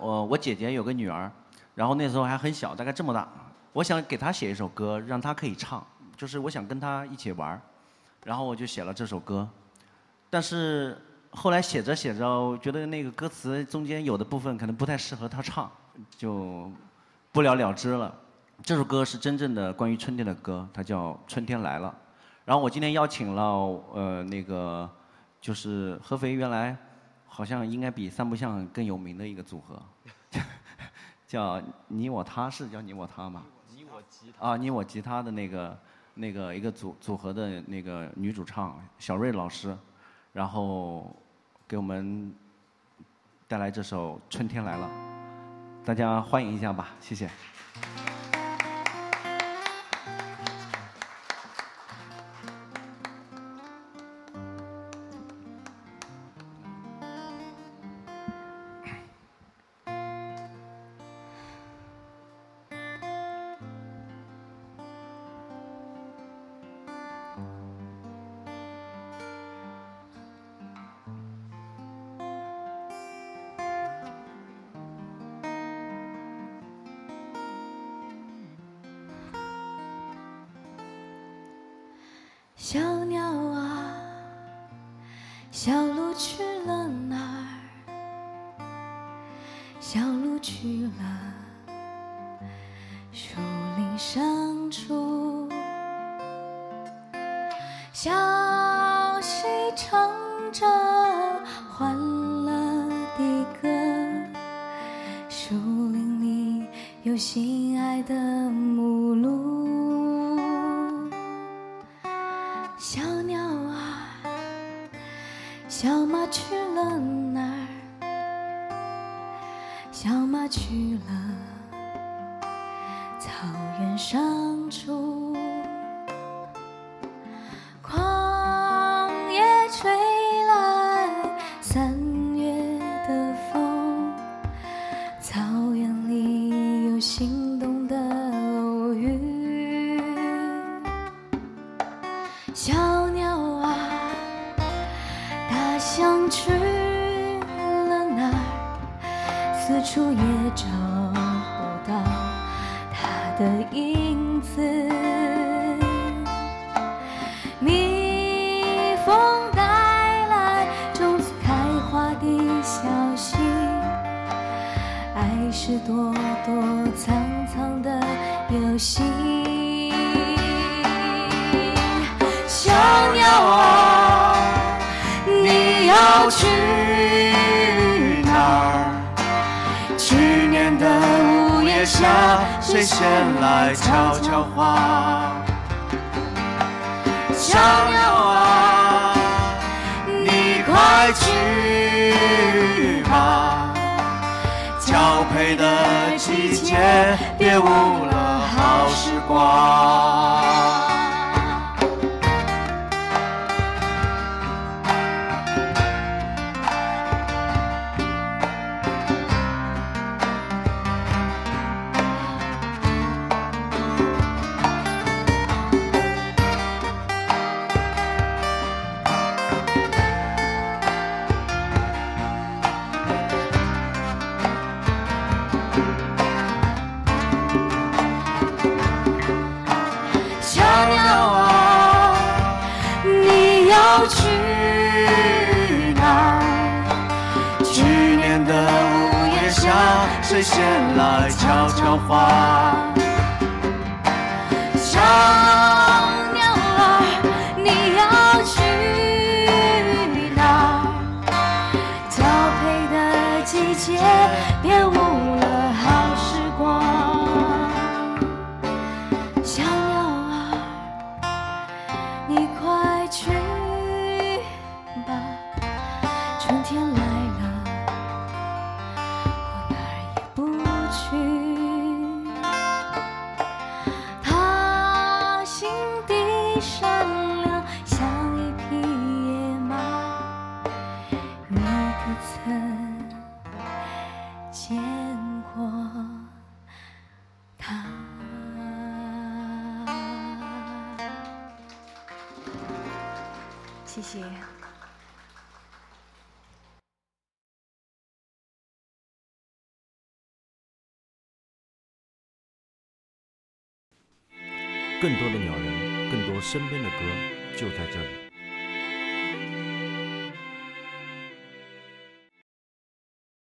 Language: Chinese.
我我姐姐有个女儿，然后那时候还很小，大概这么大。我想给她写一首歌，让她可以唱，就是我想跟她一起玩儿然后我就写了这首歌。但是后来写着写着，我觉得那个歌词中间有的部分可能不太适合她唱，就不了了之了。这首歌是真正的关于春天的歌，它叫《春天来了》。然后我今天邀请了呃那个就是合肥原来好像应该比三不像更有名的一个组合，叫你我他是叫你我他吗？你我吉啊，你我吉他的那个那个一个组组合的那个女主唱小瑞老师，然后给我们带来这首《春天来了》，大家欢迎一下吧，谢谢。小鸟啊，小鹿去了哪儿？小鹿去了树林深处，小溪唱着欢乐的歌，树林里有心爱的母鹿。小马去了哪儿？小马去了草原上处。狂野吹来三月的风，草原里有心动的偶遇。小去了哪儿？四处也找不到他的影子。蜜蜂带来种子开花的消息，爱是躲躲藏藏的游戏。下，谁先来悄悄话？小鸟啊，你快去吧！交配的季节，别误了好时光。谁先来悄悄话？善良，像一匹野马，你可曾见过它？谢谢。更多的鸟人，更多身边的歌，就在这里。